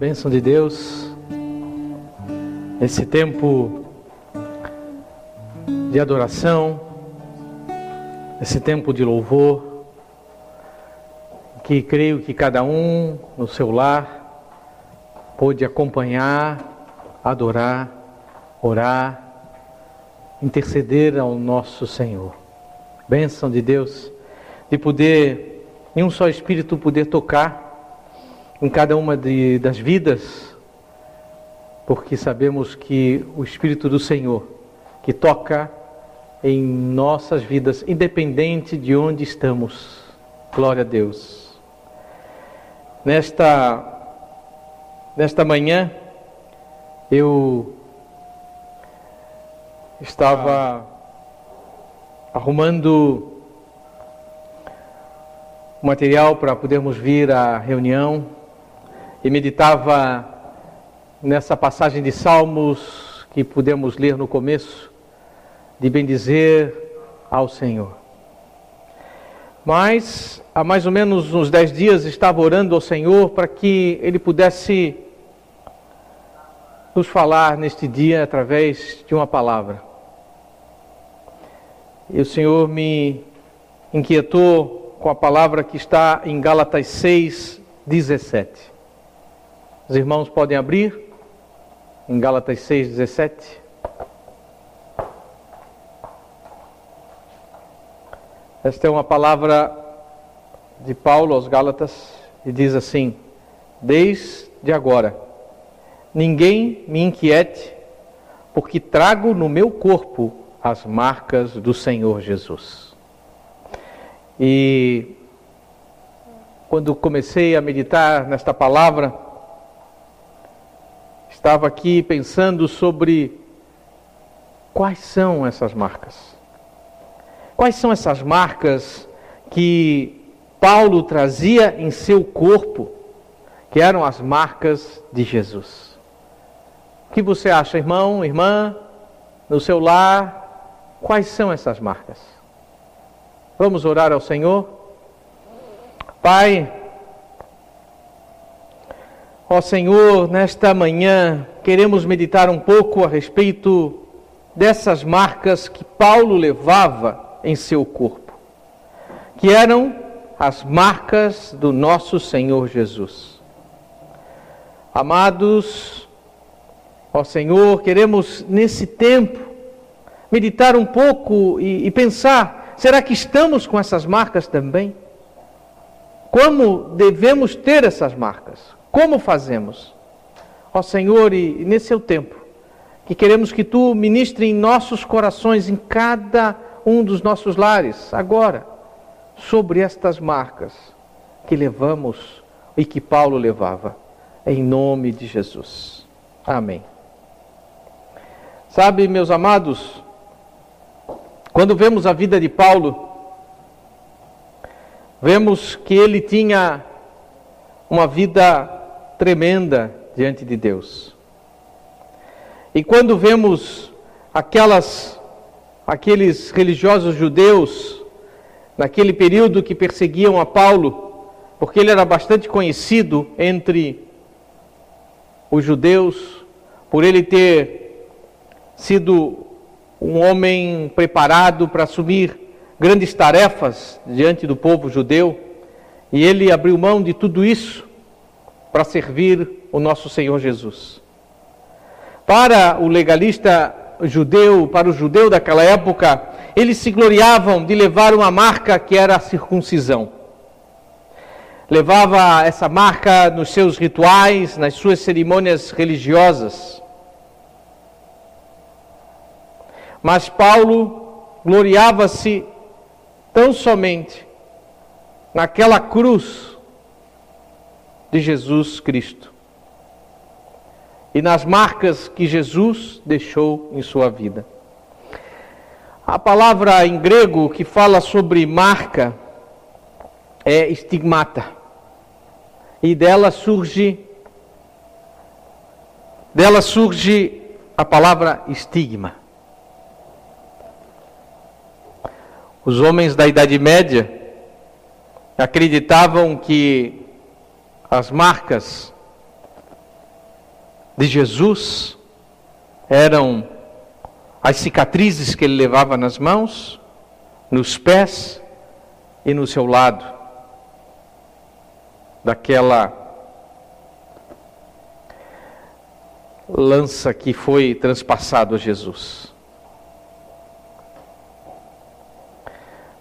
Bênção de Deus, esse tempo de adoração, esse tempo de louvor, que creio que cada um no seu lar pôde acompanhar, adorar, orar, interceder ao nosso Senhor. Bênção de Deus, de poder, em um só Espírito, poder tocar em cada uma de, das vidas, porque sabemos que o Espírito do Senhor, que toca em nossas vidas, independente de onde estamos, glória a Deus. Nesta, nesta manhã, eu estava arrumando material para podermos vir à reunião e meditava nessa passagem de Salmos que pudemos ler no começo, de bendizer ao Senhor. Mas há mais ou menos uns dez dias estava orando ao Senhor para que Ele pudesse nos falar neste dia através de uma palavra. E o Senhor me inquietou com a palavra que está em Gálatas 6, 17. Os irmãos podem abrir em Gálatas 6, 17. Esta é uma palavra de Paulo aos Gálatas e diz assim: Desde agora, ninguém me inquiete, porque trago no meu corpo as marcas do Senhor Jesus. E quando comecei a meditar nesta palavra, estava aqui pensando sobre quais são essas marcas. Quais são essas marcas que Paulo trazia em seu corpo, que eram as marcas de Jesus? O que você acha, irmão, irmã, no seu lar? Quais são essas marcas? Vamos orar ao Senhor? Pai, Ó Senhor, nesta manhã queremos meditar um pouco a respeito dessas marcas que Paulo levava em seu corpo, que eram as marcas do nosso Senhor Jesus. Amados, ó Senhor, queremos nesse tempo meditar um pouco e, e pensar: será que estamos com essas marcas também? Como devemos ter essas marcas? Como fazemos? Ó Senhor, e nesse seu tempo, que queremos que Tu ministre em nossos corações, em cada um dos nossos lares, agora, sobre estas marcas que levamos e que Paulo levava, em nome de Jesus. Amém. Sabe, meus amados, quando vemos a vida de Paulo, vemos que ele tinha uma vida tremenda diante de Deus. E quando vemos aquelas aqueles religiosos judeus naquele período que perseguiam a Paulo, porque ele era bastante conhecido entre os judeus por ele ter sido um homem preparado para assumir grandes tarefas diante do povo judeu, e ele abriu mão de tudo isso para servir o nosso Senhor Jesus. Para o legalista judeu, para o judeu daquela época, eles se gloriavam de levar uma marca que era a circuncisão. Levava essa marca nos seus rituais, nas suas cerimônias religiosas. Mas Paulo gloriava-se tão somente naquela cruz de Jesus Cristo e nas marcas que Jesus deixou em sua vida. A palavra em grego que fala sobre marca é estigmata. E dela surge dela surge a palavra estigma. Os homens da Idade Média acreditavam que as marcas de Jesus eram as cicatrizes que ele levava nas mãos, nos pés e no seu lado, daquela lança que foi transpassado a Jesus.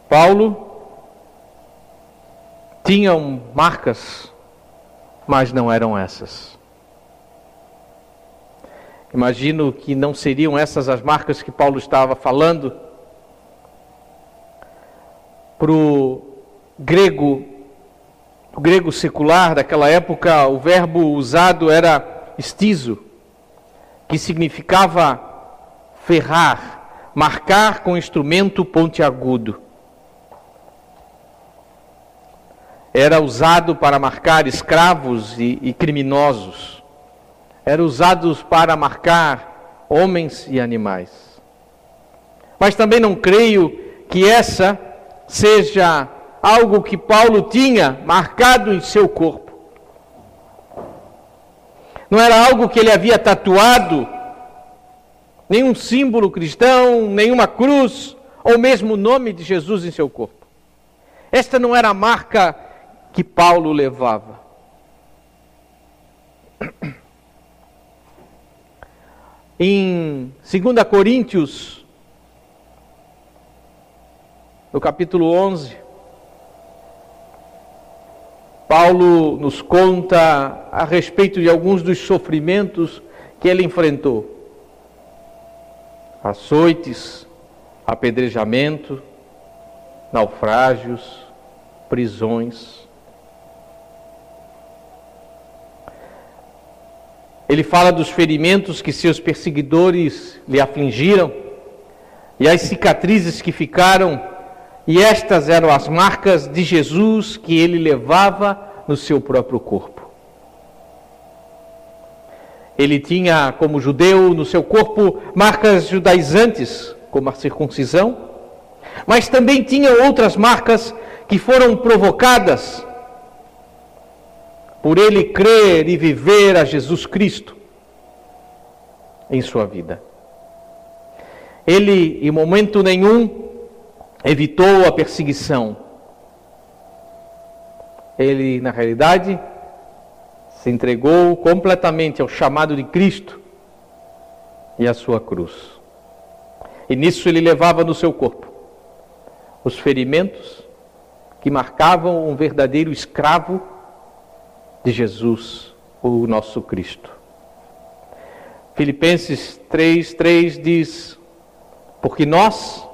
Paulo tinha marcas, mas não eram essas. Imagino que não seriam essas as marcas que Paulo estava falando. Para o grego, o grego secular daquela época, o verbo usado era estizo, que significava ferrar, marcar com instrumento pontiagudo. Era usado para marcar escravos e, e criminosos eram usados para marcar homens e animais. Mas também não creio que essa seja algo que Paulo tinha marcado em seu corpo. Não era algo que ele havia tatuado, nenhum símbolo cristão, nenhuma cruz, ou mesmo o nome de Jesus em seu corpo. Esta não era a marca que Paulo levava. Em 2 Coríntios, no capítulo 11, Paulo nos conta a respeito de alguns dos sofrimentos que ele enfrentou: açoites, apedrejamento, naufrágios, prisões. Ele fala dos ferimentos que seus perseguidores lhe afligiram e as cicatrizes que ficaram, e estas eram as marcas de Jesus que ele levava no seu próprio corpo. Ele tinha, como judeu, no seu corpo marcas judaizantes, como a circuncisão, mas também tinha outras marcas que foram provocadas por ele crer e viver a Jesus Cristo em sua vida. Ele, em momento nenhum, evitou a perseguição. Ele, na realidade, se entregou completamente ao chamado de Cristo e à sua cruz. E nisso ele levava no seu corpo os ferimentos que marcavam um verdadeiro escravo de Jesus, o nosso Cristo. Filipenses 3:3 diz: Porque nós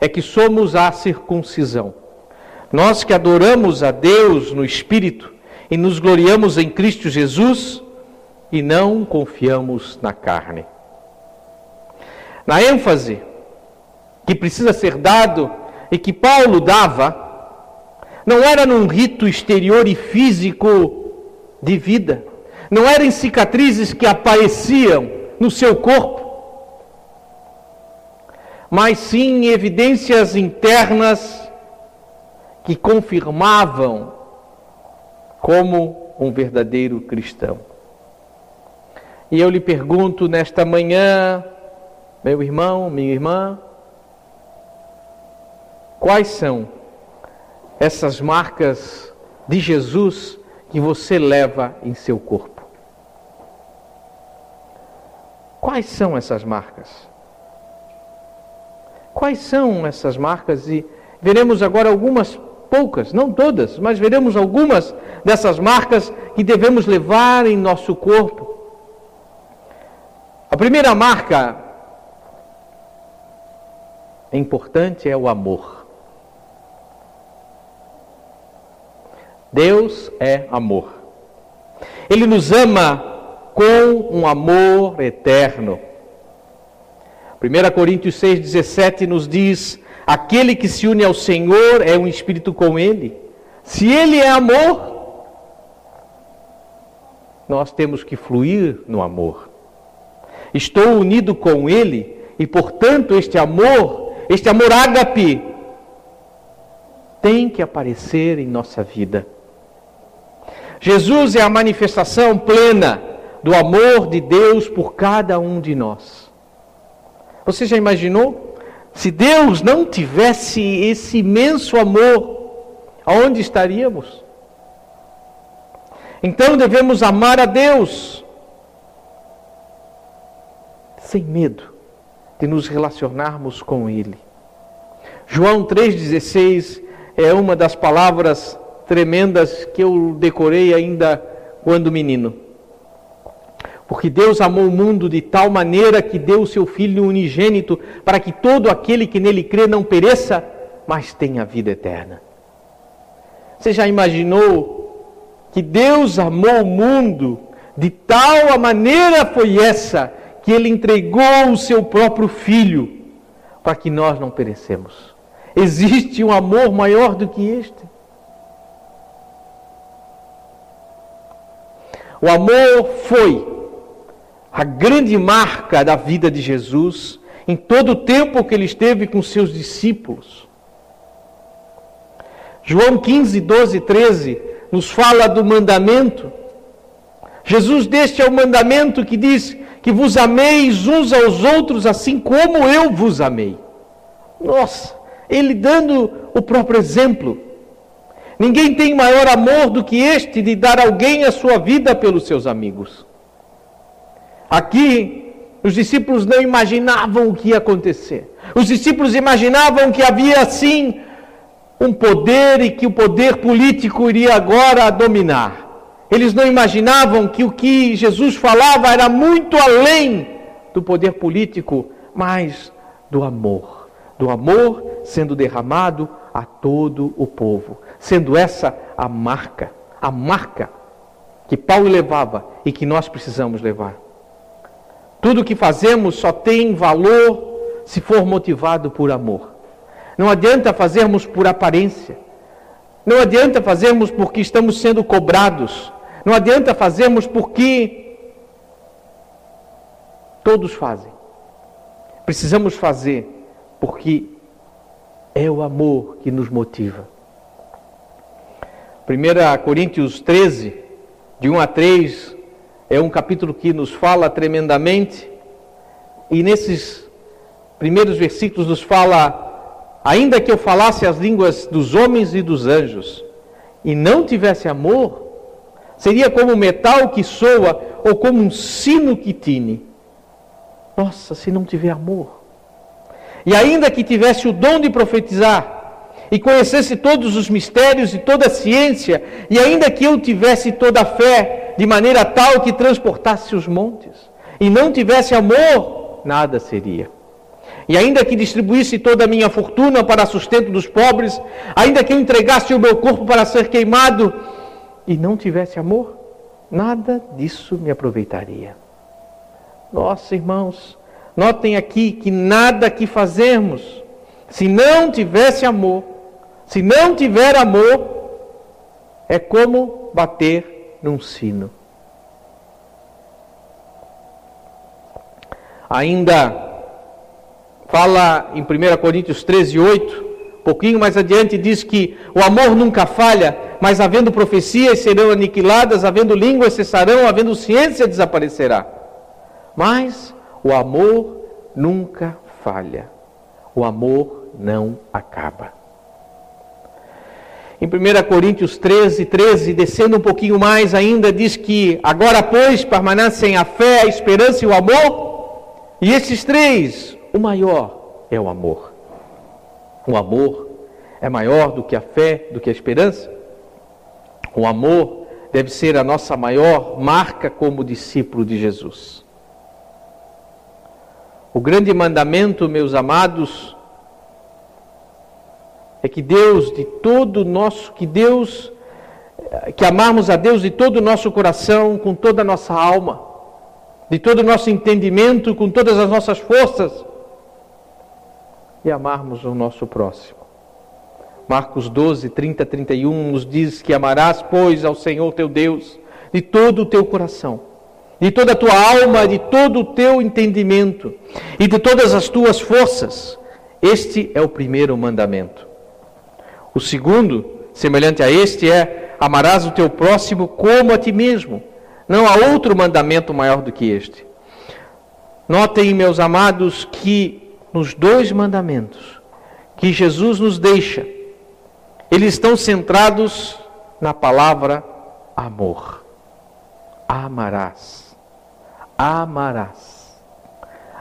é que somos a circuncisão. Nós que adoramos a Deus no espírito e nos gloriamos em Cristo Jesus e não confiamos na carne. Na ênfase que precisa ser dado e que Paulo dava, não era num rito exterior e físico de vida. Não eram cicatrizes que apareciam no seu corpo, mas sim evidências internas que confirmavam como um verdadeiro cristão. E eu lhe pergunto nesta manhã, meu irmão, minha irmã, quais são essas marcas de Jesus que você leva em seu corpo. Quais são essas marcas? Quais são essas marcas? E veremos agora algumas poucas, não todas, mas veremos algumas dessas marcas que devemos levar em nosso corpo. A primeira marca importante é o amor. Deus é amor. Ele nos ama com um amor eterno. 1 Coríntios 6,17 nos diz: Aquele que se une ao Senhor é um espírito com Ele. Se Ele é amor, nós temos que fluir no amor. Estou unido com Ele e, portanto, este amor, este amor ágape, tem que aparecer em nossa vida. Jesus é a manifestação plena do amor de Deus por cada um de nós. Você já imaginou? Se Deus não tivesse esse imenso amor, aonde estaríamos? Então devemos amar a Deus sem medo de nos relacionarmos com Ele. João 3,16 é uma das palavras tremendas que eu decorei ainda quando menino. Porque Deus amou o mundo de tal maneira que deu seu Filho unigênito para que todo aquele que nele crê não pereça, mas tenha vida eterna. Você já imaginou que Deus amou o mundo de tal maneira foi essa que ele entregou o seu próprio filho para que nós não perecemos. Existe um amor maior do que este? O amor foi a grande marca da vida de Jesus em todo o tempo que ele esteve com seus discípulos. João 15, 12 13 nos fala do mandamento. Jesus deste é o mandamento que diz que vos ameis uns aos outros assim como eu vos amei. Nossa, ele dando o próprio exemplo. Ninguém tem maior amor do que este de dar alguém a sua vida pelos seus amigos. Aqui, os discípulos não imaginavam o que ia acontecer. Os discípulos imaginavam que havia assim um poder e que o poder político iria agora dominar. Eles não imaginavam que o que Jesus falava era muito além do poder político, mas do amor. Do amor sendo derramado a todo o povo. Sendo essa a marca, a marca que Paulo levava e que nós precisamos levar. Tudo o que fazemos só tem valor se for motivado por amor. Não adianta fazermos por aparência. Não adianta fazermos porque estamos sendo cobrados. Não adianta fazermos porque todos fazem. Precisamos fazer porque é o amor que nos motiva. 1 Coríntios 13, de 1 a 3, é um capítulo que nos fala tremendamente, e nesses primeiros versículos nos fala: ainda que eu falasse as línguas dos homens e dos anjos, e não tivesse amor, seria como metal que soa ou como um sino que tine. Nossa, se não tiver amor. E ainda que tivesse o dom de profetizar, e conhecesse todos os mistérios e toda a ciência, e ainda que eu tivesse toda a fé, de maneira tal que transportasse os montes, e não tivesse amor, nada seria. E ainda que distribuísse toda a minha fortuna para sustento dos pobres, ainda que eu entregasse o meu corpo para ser queimado, e não tivesse amor, nada disso me aproveitaria. Nossa, irmãos, notem aqui que nada que fazermos, se não tivesse amor, se não tiver amor, é como bater num sino. Ainda fala em 1 Coríntios 13, 8, pouquinho mais adiante, diz que o amor nunca falha, mas havendo profecias serão aniquiladas, havendo línguas cessarão, havendo ciência desaparecerá. Mas o amor nunca falha, o amor não acaba. Em 1 Coríntios 13, 13, descendo um pouquinho mais ainda, diz que agora, pois, permanecem a fé, a esperança e o amor. E esses três, o maior é o amor. O amor é maior do que a fé, do que a esperança. O amor deve ser a nossa maior marca como discípulo de Jesus. O grande mandamento, meus amados, é que Deus de todo nosso, que Deus, que amarmos a Deus de todo o nosso coração, com toda a nossa alma, de todo o nosso entendimento, com todas as nossas forças, e amarmos o nosso próximo. Marcos 12, 30, 31 nos diz que amarás, pois, ao Senhor teu Deus de todo o teu coração, de toda a tua alma, de todo o teu entendimento e de todas as tuas forças. Este é o primeiro mandamento. O segundo, semelhante a este, é: amarás o teu próximo como a ti mesmo. Não há outro mandamento maior do que este. Notem, meus amados, que nos dois mandamentos que Jesus nos deixa, eles estão centrados na palavra amor. Amarás. Amarás.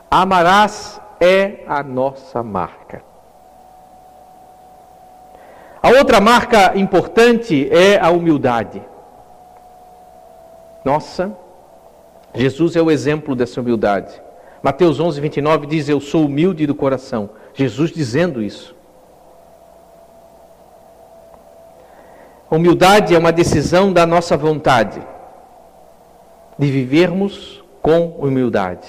Amarás é a nossa marca. A outra marca importante é a humildade. Nossa, Jesus é o exemplo dessa humildade. Mateus 11, 29 diz: Eu sou humilde do coração. Jesus dizendo isso. Humildade é uma decisão da nossa vontade de vivermos com humildade.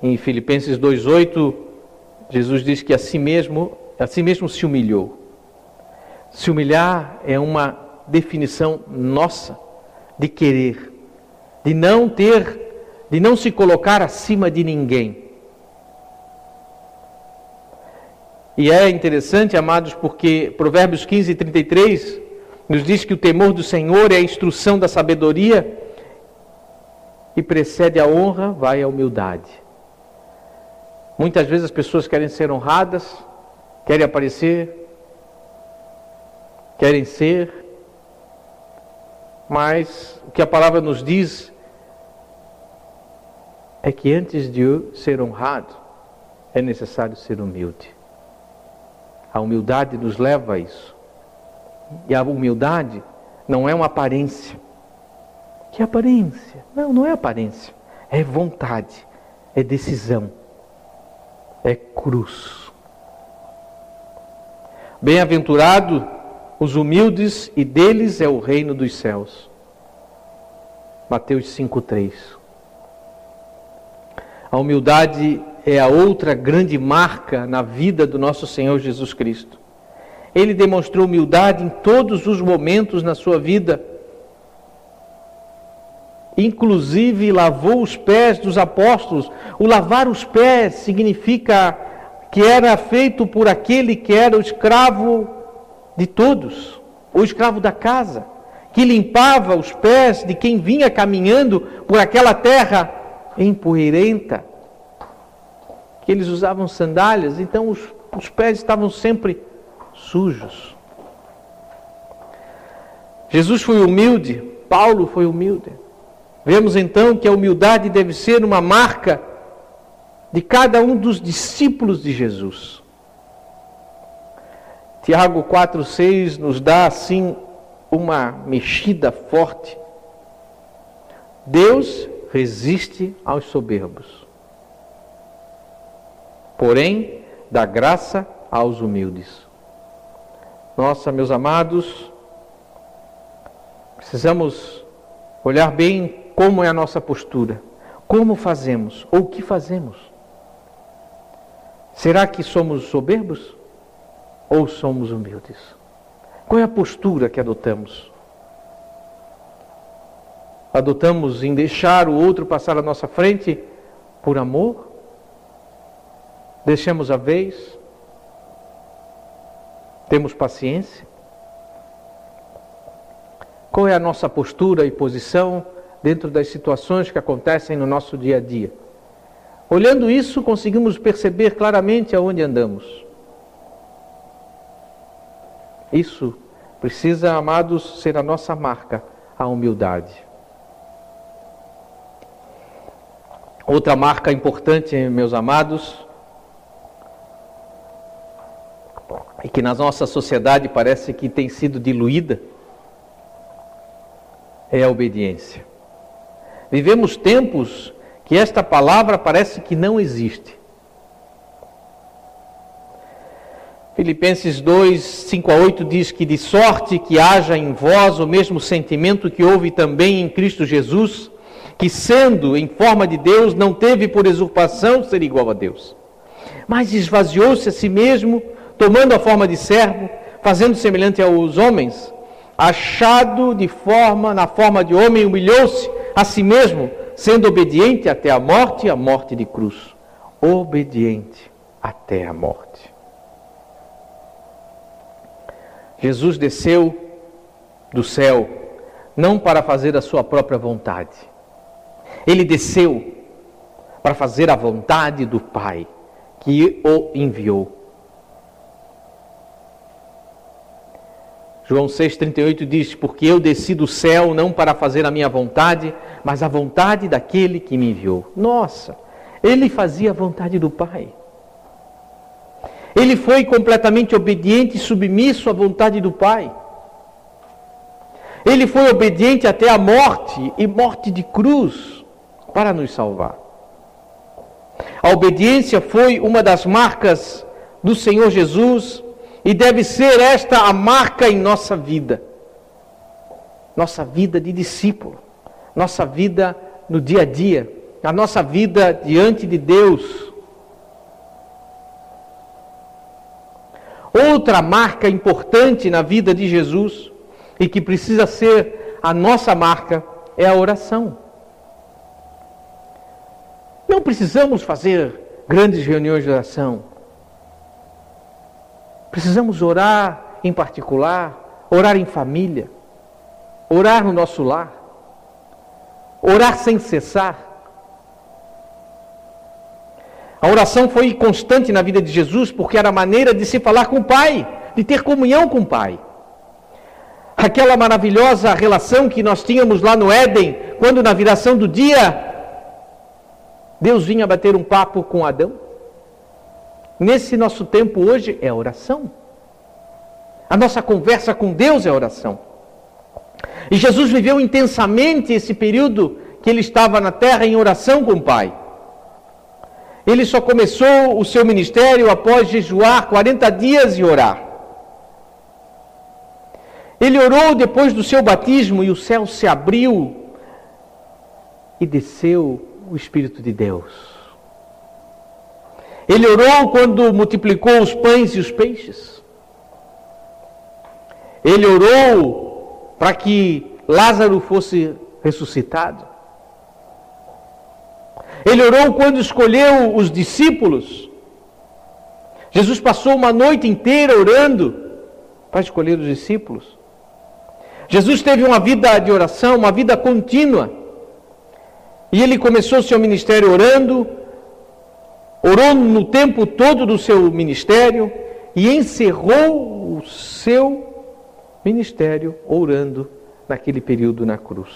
Em Filipenses 2:8, Jesus diz que a si mesmo, a si mesmo se humilhou. Se humilhar é uma definição nossa de querer, de não ter, de não se colocar acima de ninguém. E é interessante, amados, porque Provérbios 15, 33 nos diz que o temor do Senhor é a instrução da sabedoria e precede a honra, vai a humildade. Muitas vezes as pessoas querem ser honradas, querem aparecer, querem ser, mas o que a palavra nos diz é que antes de ser honrado, é necessário ser humilde. A humildade nos leva a isso. E a humildade não é uma aparência. Que aparência? Não, não é aparência. É vontade, é decisão, é cruz. Bem-aventurado os humildes, e deles é o reino dos céus. Mateus 5,3. A humildade é a outra grande marca na vida do nosso Senhor Jesus Cristo. Ele demonstrou humildade em todos os momentos na sua vida. Inclusive lavou os pés dos apóstolos. O lavar os pés significa que era feito por aquele que era o escravo de todos, o escravo da casa, que limpava os pés de quem vinha caminhando por aquela terra empoeirenta, que eles usavam sandálias, então os, os pés estavam sempre sujos. Jesus foi humilde, Paulo foi humilde. Vemos então que a humildade deve ser uma marca de cada um dos discípulos de Jesus. Tiago 4,6 nos dá assim uma mexida forte. Deus resiste aos soberbos, porém dá graça aos humildes. Nossa, meus amados, precisamos olhar bem como é a nossa postura, como fazemos ou o que fazemos. Será que somos soberbos ou somos humildes? Qual é a postura que adotamos? Adotamos em deixar o outro passar à nossa frente por amor? Deixamos a vez? Temos paciência? Qual é a nossa postura e posição dentro das situações que acontecem no nosso dia a dia? Olhando isso, conseguimos perceber claramente aonde andamos. Isso precisa, amados, ser a nossa marca, a humildade. Outra marca importante, meus amados, e que na nossa sociedade parece que tem sido diluída, é a obediência. Vivemos tempos que esta palavra parece que não existe. Filipenses 2, 5 a 8 diz que de sorte que haja em vós o mesmo sentimento que houve também em Cristo Jesus, que sendo em forma de Deus, não teve por usurpação ser igual a Deus, mas esvaziou-se a si mesmo, tomando a forma de servo, fazendo semelhante aos homens, achado de forma na forma de homem, humilhou-se a si mesmo, sendo obediente até a morte, a morte de cruz. Obediente até a morte. Jesus desceu do céu, não para fazer a sua própria vontade. Ele desceu para fazer a vontade do Pai que o enviou. João 6,38 diz: Porque eu desci do céu não para fazer a minha vontade, mas a vontade daquele que me enviou. Nossa, ele fazia a vontade do Pai. Ele foi completamente obediente e submisso à vontade do Pai. Ele foi obediente até a morte e morte de cruz para nos salvar. A obediência foi uma das marcas do Senhor Jesus e deve ser esta a marca em nossa vida. Nossa vida de discípulo, nossa vida no dia a dia, a nossa vida diante de Deus. Outra marca importante na vida de Jesus e que precisa ser a nossa marca é a oração. Não precisamos fazer grandes reuniões de oração. Precisamos orar em particular, orar em família, orar no nosso lar, orar sem cessar. A oração foi constante na vida de Jesus porque era a maneira de se falar com o Pai, de ter comunhão com o Pai. Aquela maravilhosa relação que nós tínhamos lá no Éden, quando na viração do dia, Deus vinha bater um papo com Adão. Nesse nosso tempo hoje é oração. A nossa conversa com Deus é oração. E Jesus viveu intensamente esse período que ele estava na terra em oração com o Pai. Ele só começou o seu ministério após jejuar 40 dias e orar. Ele orou depois do seu batismo e o céu se abriu e desceu o Espírito de Deus. Ele orou quando multiplicou os pães e os peixes. Ele orou para que Lázaro fosse ressuscitado. Ele orou quando escolheu os discípulos. Jesus passou uma noite inteira orando para escolher os discípulos. Jesus teve uma vida de oração, uma vida contínua. E ele começou seu ministério orando, orou no tempo todo do seu ministério e encerrou o seu ministério orando naquele período na cruz.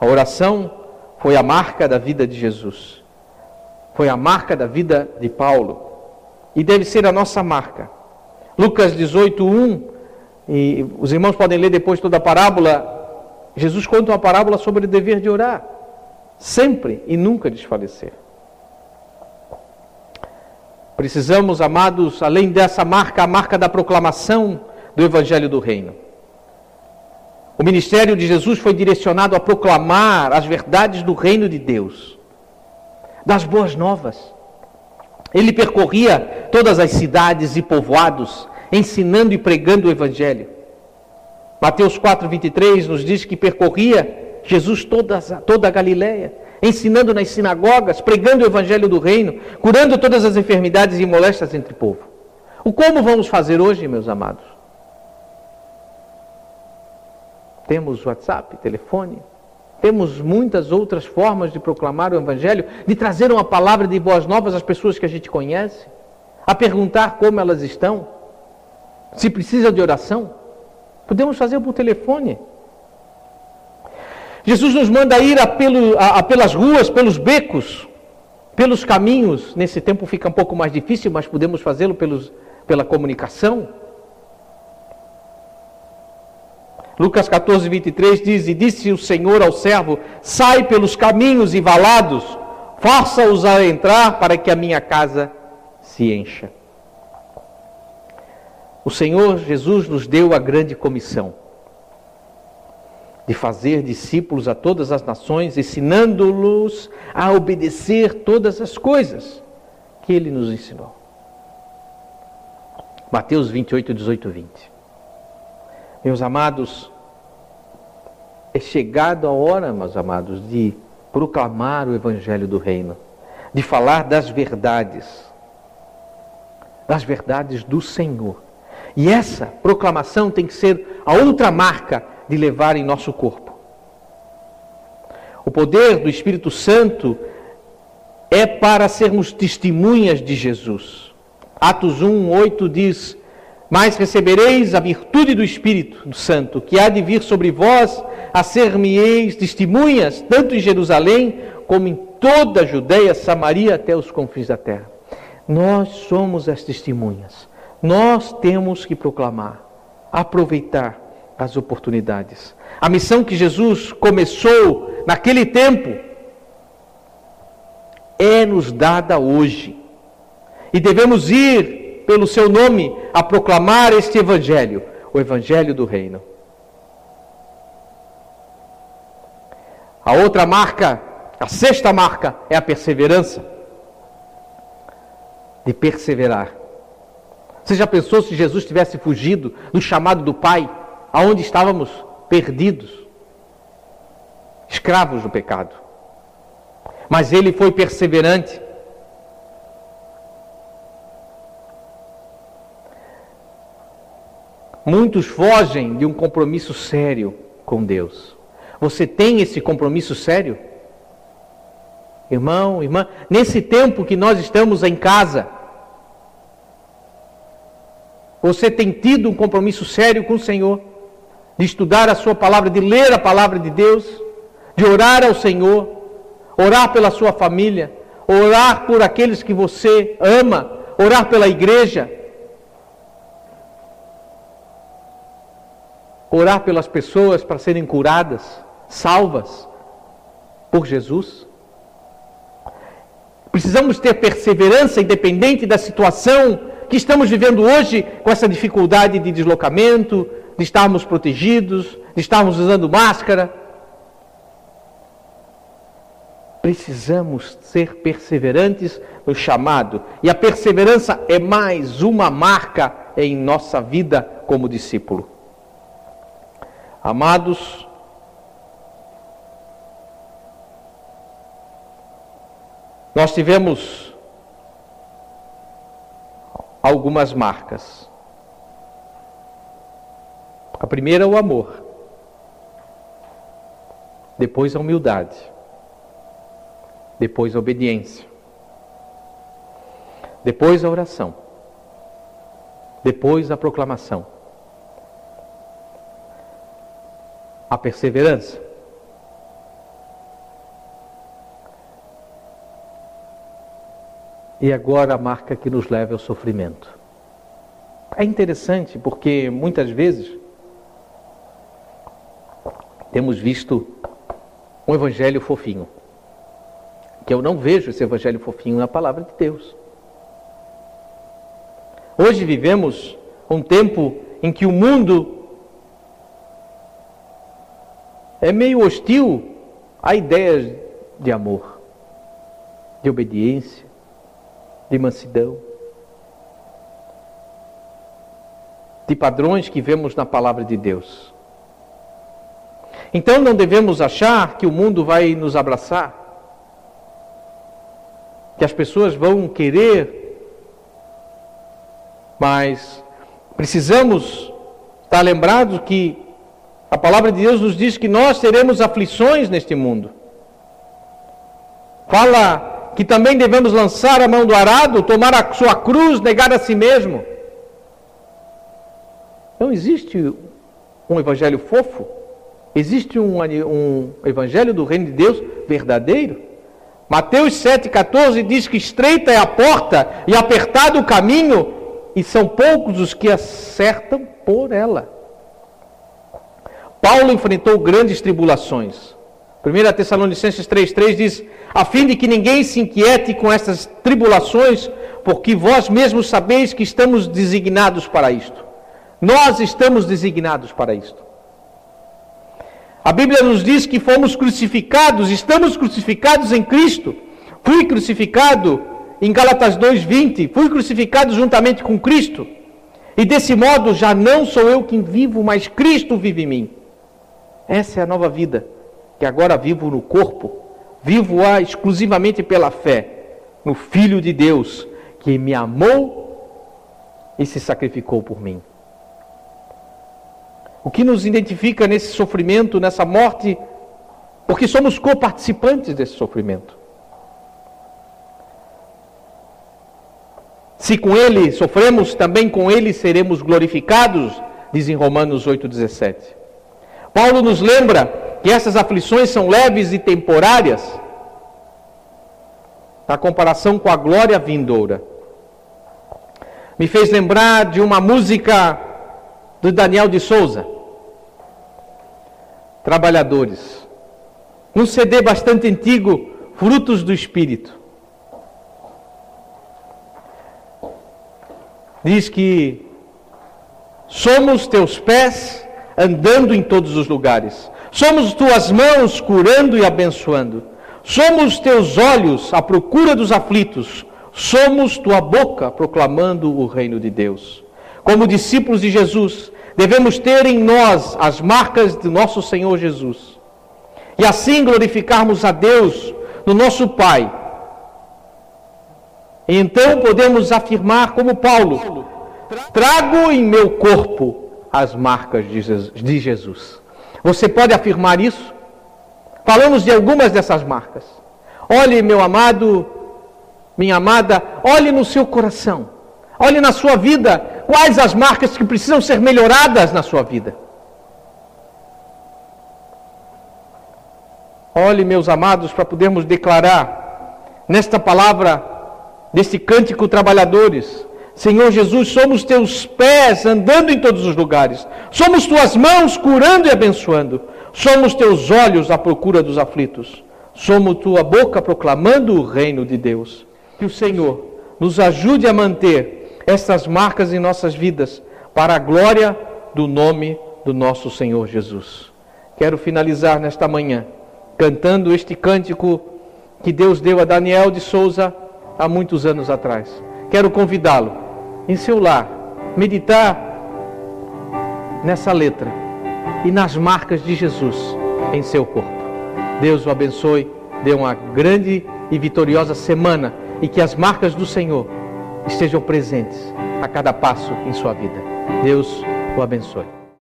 A oração foi a marca da vida de Jesus. Foi a marca da vida de Paulo. E deve ser a nossa marca. Lucas 18, 1. E os irmãos podem ler depois toda a parábola. Jesus conta uma parábola sobre o dever de orar. Sempre e nunca desfalecer. Precisamos, amados, além dessa marca, a marca da proclamação do Evangelho do Reino. O ministério de Jesus foi direcionado a proclamar as verdades do reino de Deus, das boas novas. Ele percorria todas as cidades e povoados, ensinando e pregando o Evangelho. Mateus 4, 23 nos diz que percorria Jesus toda, toda a Galiléia, ensinando nas sinagogas, pregando o Evangelho do Reino, curando todas as enfermidades e moléstias entre o povo. O como vamos fazer hoje, meus amados? Temos WhatsApp, telefone, temos muitas outras formas de proclamar o Evangelho, de trazer uma palavra de boas novas às pessoas que a gente conhece, a perguntar como elas estão, se precisa de oração. Podemos fazer por telefone. Jesus nos manda ir a, pelo, a, a pelas ruas, pelos becos, pelos caminhos. Nesse tempo fica um pouco mais difícil, mas podemos fazê-lo pela comunicação. Lucas 14, 23 diz: E disse o Senhor ao servo: Sai pelos caminhos e valados, faça-os a entrar para que a minha casa se encha. O Senhor Jesus nos deu a grande comissão de fazer discípulos a todas as nações, ensinando-los a obedecer todas as coisas que Ele nos ensinou. Mateus 28, 18, 20. Meus amados, é chegado a hora, meus amados, de proclamar o Evangelho do Reino, de falar das verdades, das verdades do Senhor. E essa proclamação tem que ser a outra marca de levar em nosso corpo. O poder do Espírito Santo é para sermos testemunhas de Jesus. Atos 1, 8 diz: Mas recebereis a virtude do Espírito Santo, que há de vir sobre vós, a ser-me-eis testemunhas, tanto em Jerusalém como em toda a Judéia, Samaria, até os confins da terra. Nós somos as testemunhas. Nós temos que proclamar, aproveitar as oportunidades. A missão que Jesus começou naquele tempo é nos dada hoje. E devemos ir pelo seu nome a proclamar este evangelho, o evangelho do reino. A outra marca, a sexta marca, é a perseverança. De perseverar. Você já pensou se Jesus tivesse fugido do chamado do Pai, aonde estávamos perdidos, escravos do pecado? Mas ele foi perseverante. Muitos fogem de um compromisso sério com Deus. Você tem esse compromisso sério? Irmão, irmã, nesse tempo que nós estamos em casa, você tem tido um compromisso sério com o Senhor, de estudar a Sua palavra, de ler a palavra de Deus, de orar ao Senhor, orar pela sua família, orar por aqueles que você ama, orar pela igreja, orar pelas pessoas para serem curadas, salvas por Jesus. Precisamos ter perseverança independente da situação que estamos vivendo hoje, com essa dificuldade de deslocamento, de estarmos protegidos, de estarmos usando máscara. Precisamos ser perseverantes no chamado, e a perseverança é mais uma marca em nossa vida como discípulo. Amados, nós tivemos algumas marcas. A primeira é o amor, depois a humildade, depois a obediência, depois a oração, depois a proclamação, a perseverança. E agora a marca que nos leva ao sofrimento. É interessante porque muitas vezes temos visto um evangelho fofinho. Que eu não vejo esse evangelho fofinho na palavra de Deus. Hoje vivemos um tempo em que o mundo é meio hostil a ideias de amor, de obediência, de mansidão, de padrões que vemos na palavra de Deus. Então não devemos achar que o mundo vai nos abraçar, que as pessoas vão querer, mas precisamos estar lembrados que a palavra de Deus nos diz que nós teremos aflições neste mundo. Fala que também devemos lançar a mão do arado, tomar a sua cruz, negar a si mesmo. Não existe um evangelho fofo, existe um, um evangelho do reino de Deus verdadeiro. Mateus 7,14 diz que estreita é a porta e apertado o caminho, e são poucos os que acertam por ela. Paulo enfrentou grandes tribulações. 1 Tessalonicenses 3,3 diz: a fim de que ninguém se inquiete com estas tribulações, porque vós mesmos sabeis que estamos designados para isto. Nós estamos designados para isto. A Bíblia nos diz que fomos crucificados, estamos crucificados em Cristo. Fui crucificado em Gálatas 2:20, fui crucificado juntamente com Cristo. E desse modo já não sou eu quem vivo, mas Cristo vive em mim. Essa é a nova vida que agora vivo no corpo Vivo-a exclusivamente pela fé no Filho de Deus, que me amou e se sacrificou por mim. O que nos identifica nesse sofrimento, nessa morte, porque somos coparticipantes desse sofrimento. Se com ele sofremos, também com ele seremos glorificados, diz em Romanos 8,17. Paulo nos lembra que essas aflições são leves e temporárias, na comparação com a glória vindoura. Me fez lembrar de uma música do Daniel de Souza, Trabalhadores, um CD bastante antigo, Frutos do Espírito. diz que somos teus pés andando em todos os lugares, somos tuas mãos curando e abençoando, somos teus olhos à procura dos aflitos, somos tua boca proclamando o reino de Deus. Como discípulos de Jesus, devemos ter em nós as marcas do nosso Senhor Jesus. E assim glorificarmos a Deus no nosso Pai então podemos afirmar, como Paulo: trago em meu corpo as marcas de Jesus. Você pode afirmar isso? Falamos de algumas dessas marcas. Olhe, meu amado, minha amada, olhe no seu coração. Olhe na sua vida quais as marcas que precisam ser melhoradas na sua vida. Olhe, meus amados, para podermos declarar nesta palavra deste cântico trabalhadores. Senhor Jesus, somos teus pés andando em todos os lugares, somos tuas mãos curando e abençoando, somos teus olhos à procura dos aflitos, somos tua boca proclamando o reino de Deus. Que o Senhor nos ajude a manter estas marcas em nossas vidas, para a glória do nome do nosso Senhor Jesus. Quero finalizar nesta manhã cantando este cântico que Deus deu a Daniel de Souza há muitos anos atrás. Quero convidá-lo em seu lar, meditar nessa letra e nas marcas de Jesus em seu corpo. Deus o abençoe, dê uma grande e vitoriosa semana e que as marcas do Senhor estejam presentes a cada passo em sua vida. Deus o abençoe.